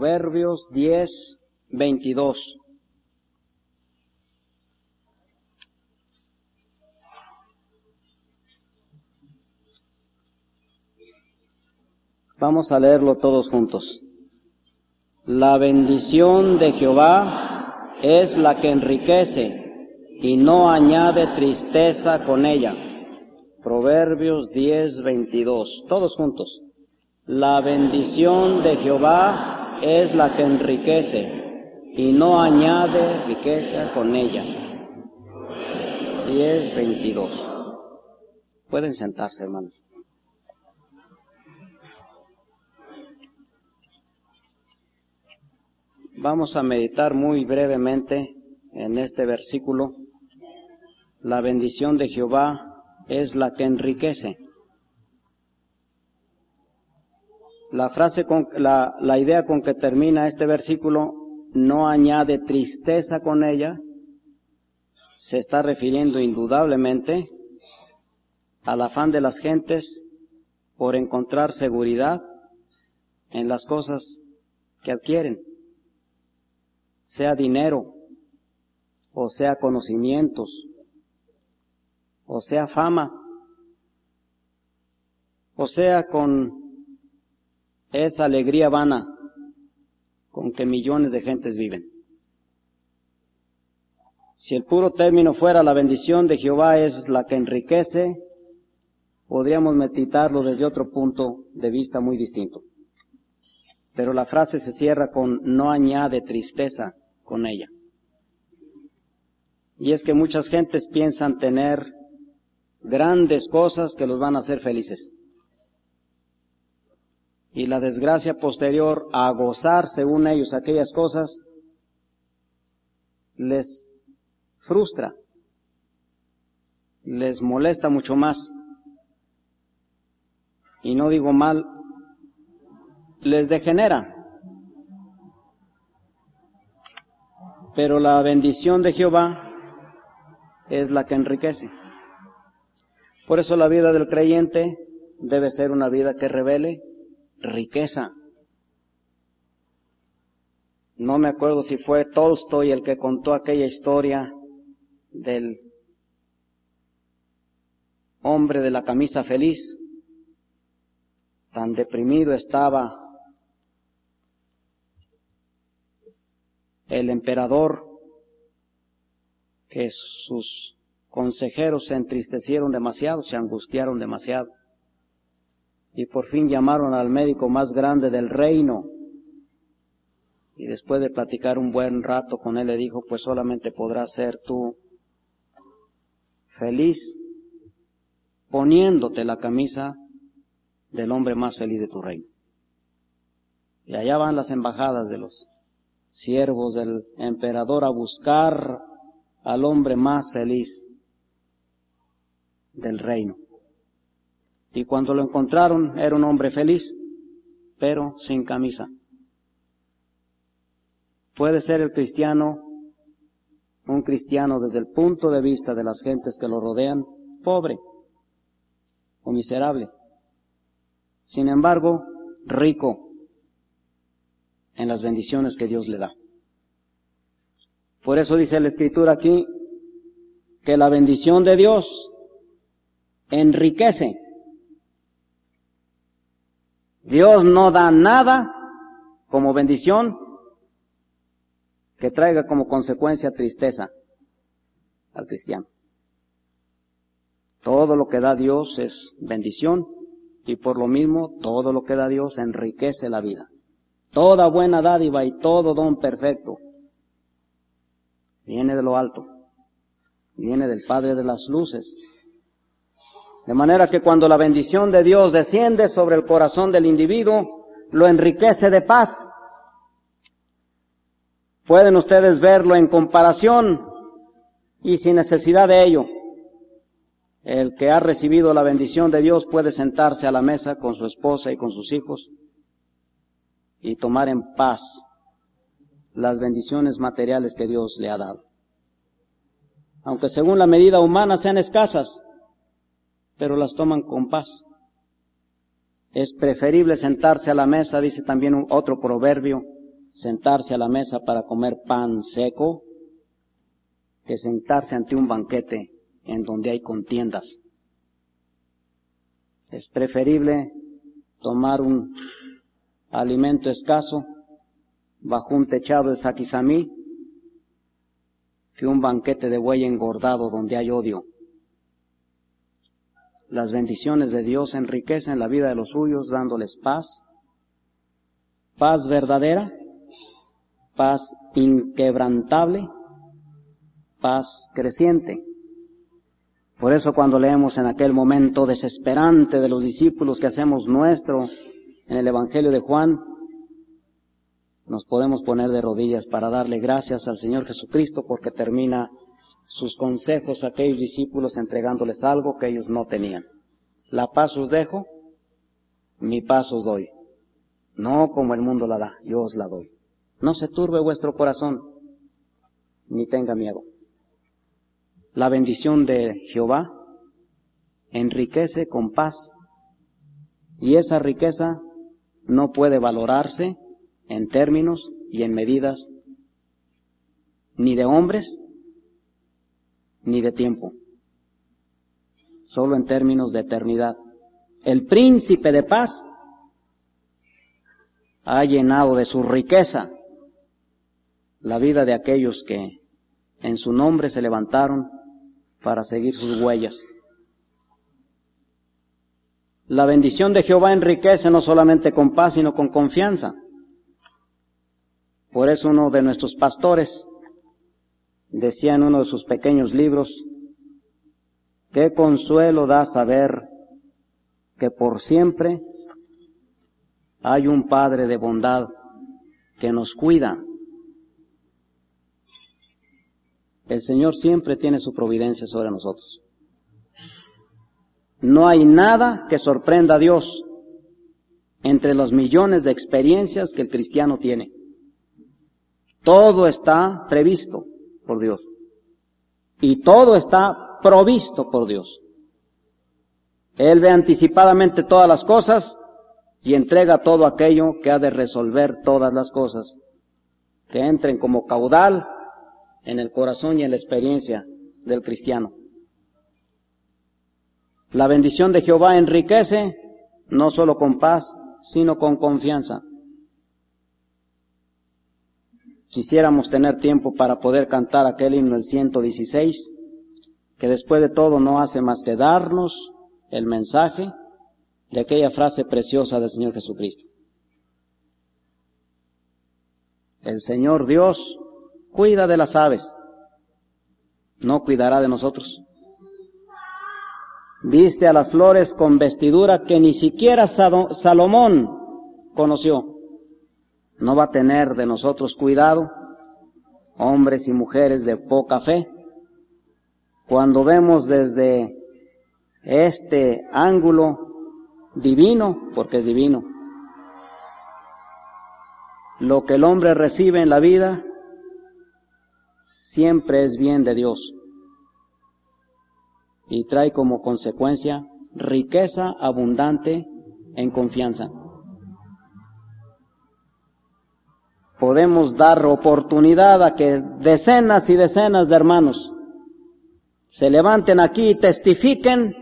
Proverbios 10, 22. Vamos a leerlo todos juntos. La bendición de Jehová es la que enriquece y no añade tristeza con ella. Proverbios 10, 22. Todos juntos. La bendición de Jehová es la que enriquece y no añade riqueza con ella. 10, 22. Pueden sentarse, hermanos. Vamos a meditar muy brevemente en este versículo. La bendición de Jehová es la que enriquece. La frase con, la, la idea con que termina este versículo no añade tristeza con ella, se está refiriendo indudablemente al afán de las gentes por encontrar seguridad en las cosas que adquieren sea dinero, o sea conocimientos, o sea fama, o sea con esa alegría vana con que millones de gentes viven. Si el puro término fuera la bendición de Jehová es la que enriquece, podríamos meditarlo desde otro punto de vista muy distinto. Pero la frase se cierra con no añade tristeza con ella. Y es que muchas gentes piensan tener grandes cosas que los van a hacer felices. Y la desgracia posterior a gozar, según ellos, aquellas cosas, les frustra, les molesta mucho más. Y no digo mal, les degenera. Pero la bendición de Jehová es la que enriquece. Por eso la vida del creyente debe ser una vida que revele riqueza. No me acuerdo si fue Tolstoy el que contó aquella historia del hombre de la camisa feliz. Tan deprimido estaba el emperador, que sus consejeros se entristecieron demasiado, se angustiaron demasiado. Y por fin llamaron al médico más grande del reino. Y después de platicar un buen rato con él, le dijo, pues solamente podrás ser tú feliz poniéndote la camisa del hombre más feliz de tu reino. Y allá van las embajadas de los siervos del emperador a buscar al hombre más feliz del reino. Y cuando lo encontraron era un hombre feliz, pero sin camisa. Puede ser el cristiano un cristiano desde el punto de vista de las gentes que lo rodean, pobre o miserable. Sin embargo, rico en las bendiciones que Dios le da. Por eso dice la escritura aquí que la bendición de Dios enriquece. Dios no da nada como bendición que traiga como consecuencia tristeza al cristiano. Todo lo que da Dios es bendición y por lo mismo todo lo que da Dios enriquece la vida. Toda buena dádiva y todo don perfecto viene de lo alto, viene del Padre de las Luces. De manera que cuando la bendición de Dios desciende sobre el corazón del individuo, lo enriquece de paz. Pueden ustedes verlo en comparación y sin necesidad de ello. El que ha recibido la bendición de Dios puede sentarse a la mesa con su esposa y con sus hijos y tomar en paz las bendiciones materiales que Dios le ha dado. Aunque según la medida humana sean escasas, pero las toman con paz. Es preferible sentarse a la mesa, dice también otro proverbio, sentarse a la mesa para comer pan seco que sentarse ante un banquete en donde hay contiendas. Es preferible tomar un alimento escaso bajo un techado de saquizamí que un banquete de buey engordado donde hay odio. Las bendiciones de Dios enriquecen la vida de los suyos dándoles paz, paz verdadera, paz inquebrantable, paz creciente. Por eso cuando leemos en aquel momento desesperante de los discípulos que hacemos nuestro en el Evangelio de Juan, nos podemos poner de rodillas para darle gracias al Señor Jesucristo porque termina sus consejos a aquellos discípulos entregándoles algo que ellos no tenían. La paz os dejo, mi paz os doy. No como el mundo la da, yo os la doy. No se turbe vuestro corazón, ni tenga miedo. La bendición de Jehová enriquece con paz y esa riqueza no puede valorarse en términos y en medidas ni de hombres ni de tiempo, solo en términos de eternidad. El príncipe de paz ha llenado de su riqueza la vida de aquellos que en su nombre se levantaron para seguir sus huellas. La bendición de Jehová enriquece no solamente con paz, sino con confianza. Por eso uno de nuestros pastores decía en uno de sus pequeños libros, qué consuelo da saber que por siempre hay un Padre de bondad que nos cuida El Señor siempre tiene su providencia sobre nosotros. No hay nada que sorprenda a Dios entre los millones de experiencias que el cristiano tiene. Todo está previsto por Dios. Y todo está provisto por Dios. Él ve anticipadamente todas las cosas y entrega todo aquello que ha de resolver todas las cosas, que entren como caudal en el corazón y en la experiencia del cristiano. La bendición de Jehová enriquece no solo con paz, sino con confianza. Quisiéramos tener tiempo para poder cantar aquel himno, el 116, que después de todo no hace más que darnos el mensaje de aquella frase preciosa del Señor Jesucristo. El Señor Dios cuida de las aves, no cuidará de nosotros. Viste a las flores con vestidura que ni siquiera Salomón conoció. No va a tener de nosotros cuidado, hombres y mujeres de poca fe. Cuando vemos desde este ángulo divino, porque es divino, lo que el hombre recibe en la vida siempre es bien de Dios y trae como consecuencia riqueza abundante en confianza. Podemos dar oportunidad a que decenas y decenas de hermanos se levanten aquí y testifiquen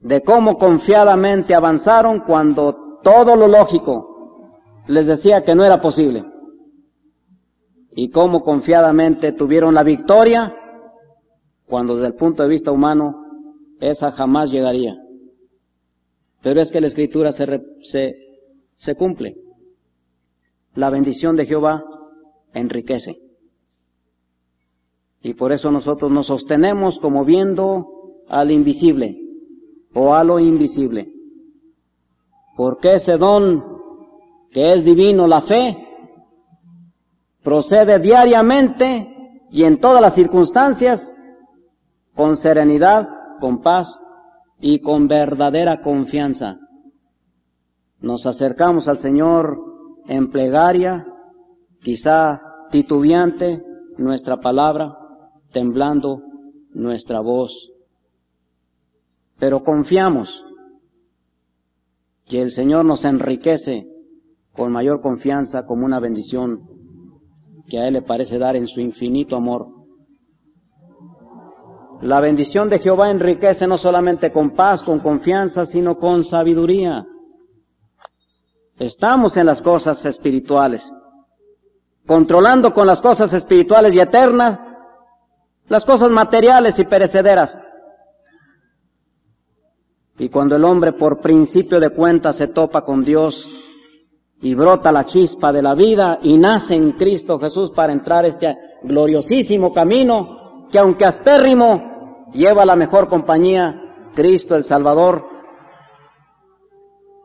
de cómo confiadamente avanzaron cuando todo lo lógico les decía que no era posible y cómo confiadamente tuvieron la victoria, cuando desde el punto de vista humano esa jamás llegaría. Pero es que la escritura se, se, se cumple. La bendición de Jehová enriquece. Y por eso nosotros nos sostenemos como viendo al invisible o a lo invisible. Porque ese don que es divino, la fe, procede diariamente y en todas las circunstancias con serenidad, con paz y con verdadera confianza. Nos acercamos al Señor en plegaria, quizá titubeante nuestra palabra, temblando nuestra voz. Pero confiamos que el Señor nos enriquece con mayor confianza como una bendición que a Él le parece dar en su infinito amor. La bendición de Jehová enriquece no solamente con paz, con confianza, sino con sabiduría. Estamos en las cosas espirituales, controlando con las cosas espirituales y eternas las cosas materiales y perecederas. Y cuando el hombre por principio de cuentas se topa con Dios y brota la chispa de la vida y nace en Cristo Jesús para entrar este gloriosísimo camino que aunque aspérrimo lleva la mejor compañía, Cristo el Salvador,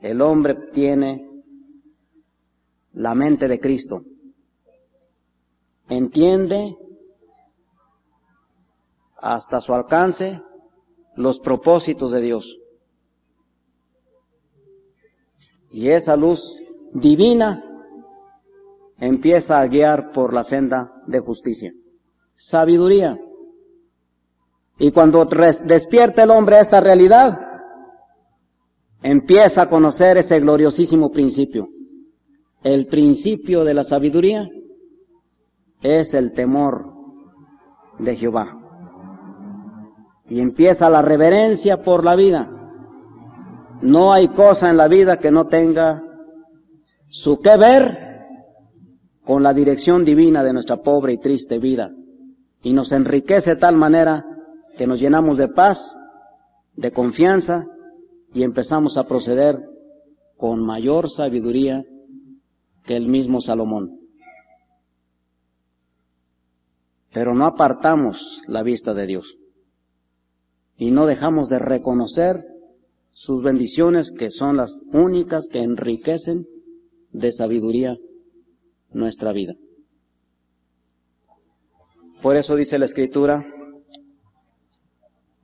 el hombre tiene la mente de Cristo. Entiende hasta su alcance los propósitos de Dios. Y esa luz divina empieza a guiar por la senda de justicia. Sabiduría. Y cuando despierta el hombre a esta realidad, empieza a conocer ese gloriosísimo principio. El principio de la sabiduría es el temor de Jehová. Y empieza la reverencia por la vida. No hay cosa en la vida que no tenga su que ver con la dirección divina de nuestra pobre y triste vida. Y nos enriquece de tal manera que nos llenamos de paz, de confianza y empezamos a proceder con mayor sabiduría el mismo Salomón. Pero no apartamos la vista de Dios y no dejamos de reconocer sus bendiciones que son las únicas que enriquecen de sabiduría nuestra vida. Por eso dice la Escritura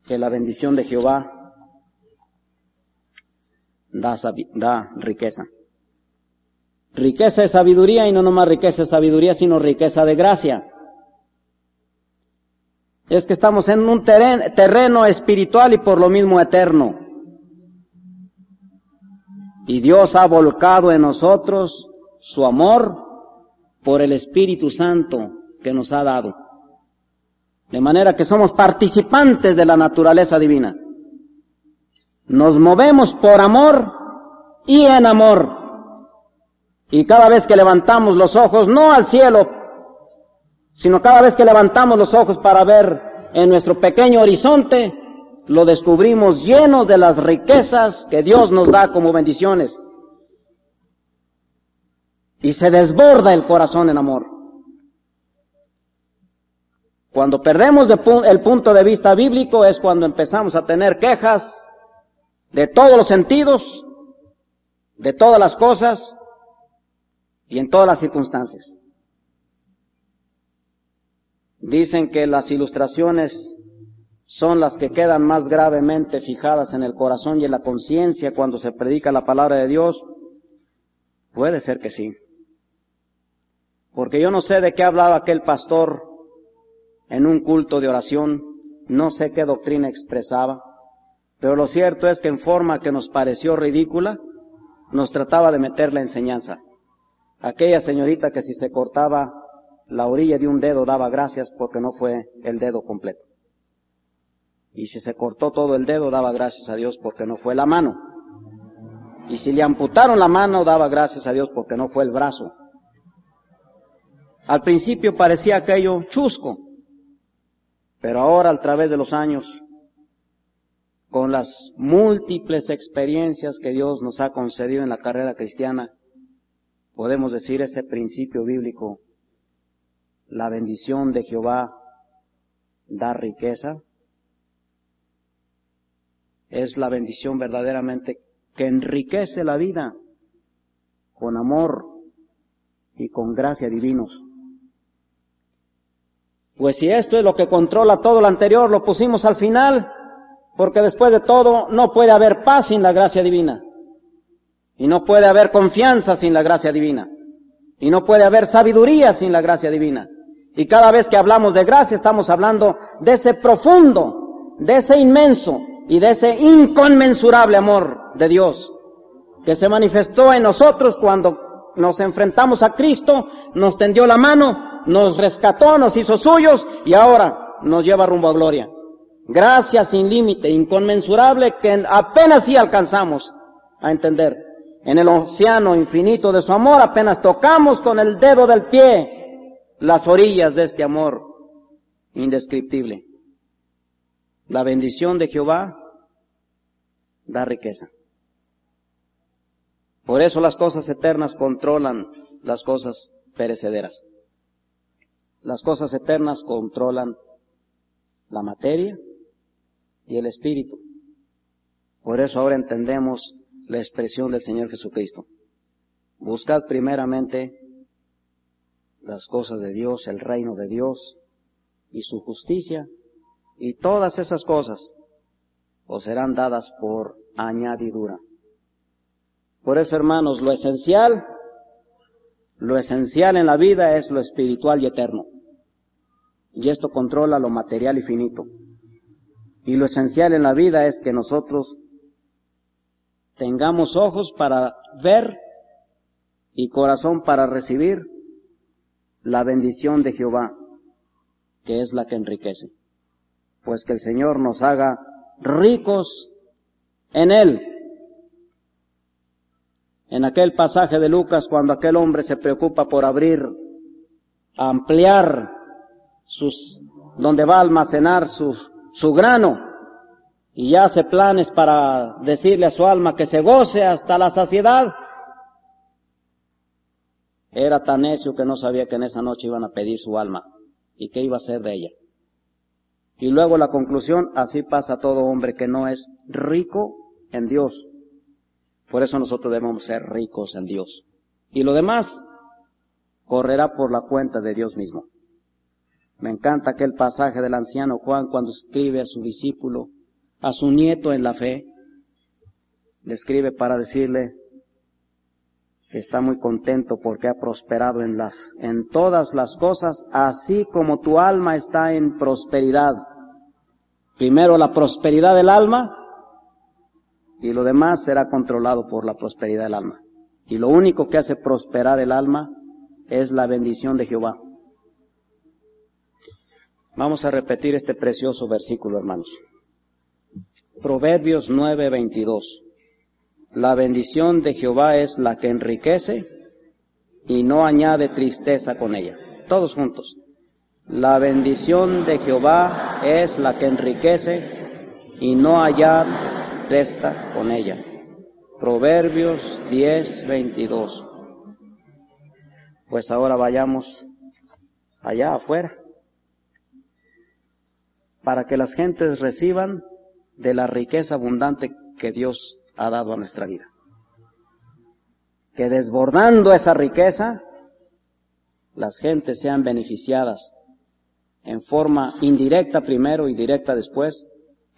que la bendición de Jehová da riqueza. Riqueza de sabiduría y no nomás riqueza de sabiduría, sino riqueza de gracia. Es que estamos en un terreno espiritual y por lo mismo eterno. Y Dios ha volcado en nosotros su amor por el Espíritu Santo que nos ha dado. De manera que somos participantes de la naturaleza divina. Nos movemos por amor y en amor. Y cada vez que levantamos los ojos, no al cielo, sino cada vez que levantamos los ojos para ver en nuestro pequeño horizonte, lo descubrimos lleno de las riquezas que Dios nos da como bendiciones. Y se desborda el corazón en amor. Cuando perdemos el punto de vista bíblico es cuando empezamos a tener quejas de todos los sentidos, de todas las cosas, y en todas las circunstancias. Dicen que las ilustraciones son las que quedan más gravemente fijadas en el corazón y en la conciencia cuando se predica la palabra de Dios. Puede ser que sí. Porque yo no sé de qué hablaba aquel pastor en un culto de oración, no sé qué doctrina expresaba, pero lo cierto es que en forma que nos pareció ridícula, nos trataba de meter la enseñanza. Aquella señorita que si se cortaba la orilla de un dedo daba gracias porque no fue el dedo completo. Y si se cortó todo el dedo daba gracias a Dios porque no fue la mano. Y si le amputaron la mano daba gracias a Dios porque no fue el brazo. Al principio parecía aquello chusco, pero ahora a través de los años, con las múltiples experiencias que Dios nos ha concedido en la carrera cristiana, podemos decir ese principio bíblico, la bendición de Jehová da riqueza, es la bendición verdaderamente que enriquece la vida con amor y con gracia divinos. Pues si esto es lo que controla todo lo anterior, lo pusimos al final, porque después de todo no puede haber paz sin la gracia divina. Y no puede haber confianza sin la gracia divina. Y no puede haber sabiduría sin la gracia divina. Y cada vez que hablamos de gracia estamos hablando de ese profundo, de ese inmenso y de ese inconmensurable amor de Dios que se manifestó en nosotros cuando nos enfrentamos a Cristo, nos tendió la mano, nos rescató, nos hizo suyos y ahora nos lleva rumbo a gloria. Gracia sin límite, inconmensurable que apenas sí alcanzamos a entender. En el océano infinito de su amor apenas tocamos con el dedo del pie las orillas de este amor indescriptible. La bendición de Jehová da riqueza. Por eso las cosas eternas controlan las cosas perecederas. Las cosas eternas controlan la materia y el espíritu. Por eso ahora entendemos la expresión del Señor Jesucristo. Buscad primeramente las cosas de Dios, el reino de Dios y su justicia, y todas esas cosas os serán dadas por añadidura. Por eso, hermanos, lo esencial, lo esencial en la vida es lo espiritual y eterno. Y esto controla lo material y finito. Y lo esencial en la vida es que nosotros tengamos ojos para ver y corazón para recibir la bendición de Jehová, que es la que enriquece. Pues que el Señor nos haga ricos en Él. En aquel pasaje de Lucas, cuando aquel hombre se preocupa por abrir, ampliar sus, donde va a almacenar su, su grano, y hace planes para decirle a su alma que se goce hasta la saciedad, era tan necio que no sabía que en esa noche iban a pedir su alma y qué iba a hacer de ella. Y luego la conclusión, así pasa todo hombre que no es rico en Dios. Por eso nosotros debemos ser ricos en Dios. Y lo demás correrá por la cuenta de Dios mismo. Me encanta aquel pasaje del anciano Juan cuando escribe a su discípulo, a su nieto en la fe, le escribe para decirle que está muy contento porque ha prosperado en las, en todas las cosas, así como tu alma está en prosperidad. Primero la prosperidad del alma y lo demás será controlado por la prosperidad del alma. Y lo único que hace prosperar el alma es la bendición de Jehová. Vamos a repetir este precioso versículo, hermanos. Proverbios 9:22. La bendición de Jehová es la que enriquece y no añade tristeza con ella. Todos juntos. La bendición de Jehová es la que enriquece y no añade tristeza con ella. Proverbios 10:22. Pues ahora vayamos allá afuera para que las gentes reciban de la riqueza abundante que Dios ha dado a nuestra vida. Que desbordando esa riqueza, las gentes sean beneficiadas en forma indirecta primero y directa después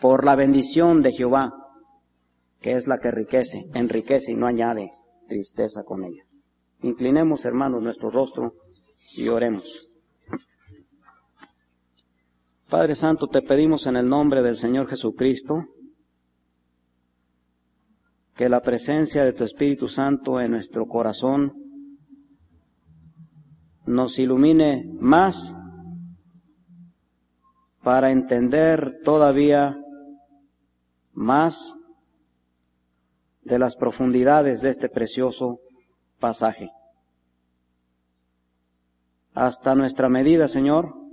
por la bendición de Jehová, que es la que enriquece, enriquece y no añade tristeza con ella. Inclinemos, hermanos, nuestro rostro y oremos. Padre Santo, te pedimos en el nombre del Señor Jesucristo que la presencia de tu Espíritu Santo en nuestro corazón nos ilumine más para entender todavía más de las profundidades de este precioso pasaje. Hasta nuestra medida, Señor,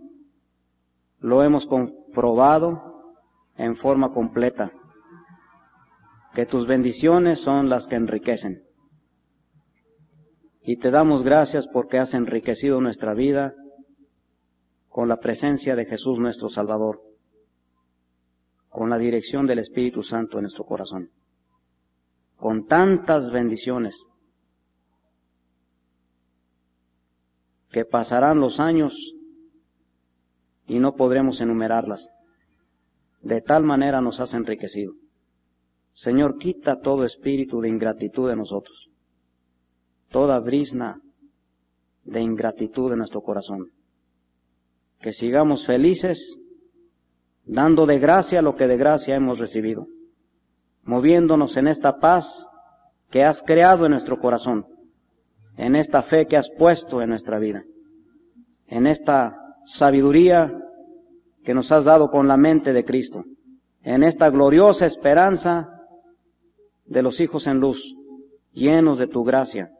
lo hemos comprobado en forma completa, que tus bendiciones son las que enriquecen. Y te damos gracias porque has enriquecido nuestra vida con la presencia de Jesús nuestro Salvador, con la dirección del Espíritu Santo en nuestro corazón, con tantas bendiciones que pasarán los años y no podremos enumerarlas. De tal manera nos has enriquecido. Señor, quita todo espíritu de ingratitud de nosotros, toda brisna de ingratitud de nuestro corazón. Que sigamos felices, dando de gracia lo que de gracia hemos recibido, moviéndonos en esta paz que has creado en nuestro corazón, en esta fe que has puesto en nuestra vida, en esta sabiduría que nos has dado con la mente de Cristo, en esta gloriosa esperanza de los hijos en luz, llenos de tu gracia,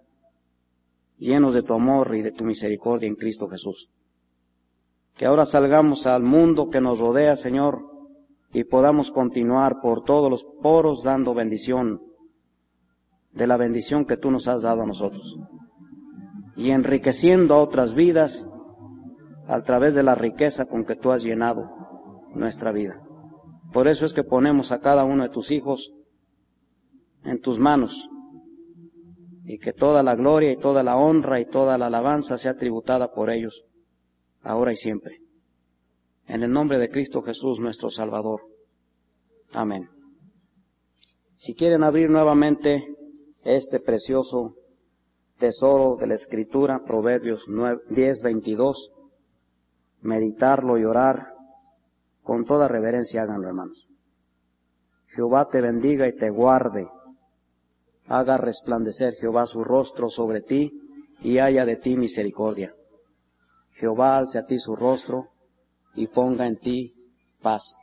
llenos de tu amor y de tu misericordia en Cristo Jesús. Que ahora salgamos al mundo que nos rodea, Señor, y podamos continuar por todos los poros dando bendición de la bendición que tú nos has dado a nosotros y enriqueciendo a otras vidas a través de la riqueza con que tú has llenado nuestra vida. Por eso es que ponemos a cada uno de tus hijos en tus manos y que toda la gloria y toda la honra y toda la alabanza sea tributada por ellos, ahora y siempre. En el nombre de Cristo Jesús nuestro Salvador. Amén. Si quieren abrir nuevamente este precioso tesoro de la Escritura, Proverbios 10, 22, meditarlo y orar, con toda reverencia háganlo, hermanos. Jehová te bendiga y te guarde. Haga resplandecer Jehová su rostro sobre ti y haya de ti misericordia. Jehová alce a ti su rostro y ponga en ti paz.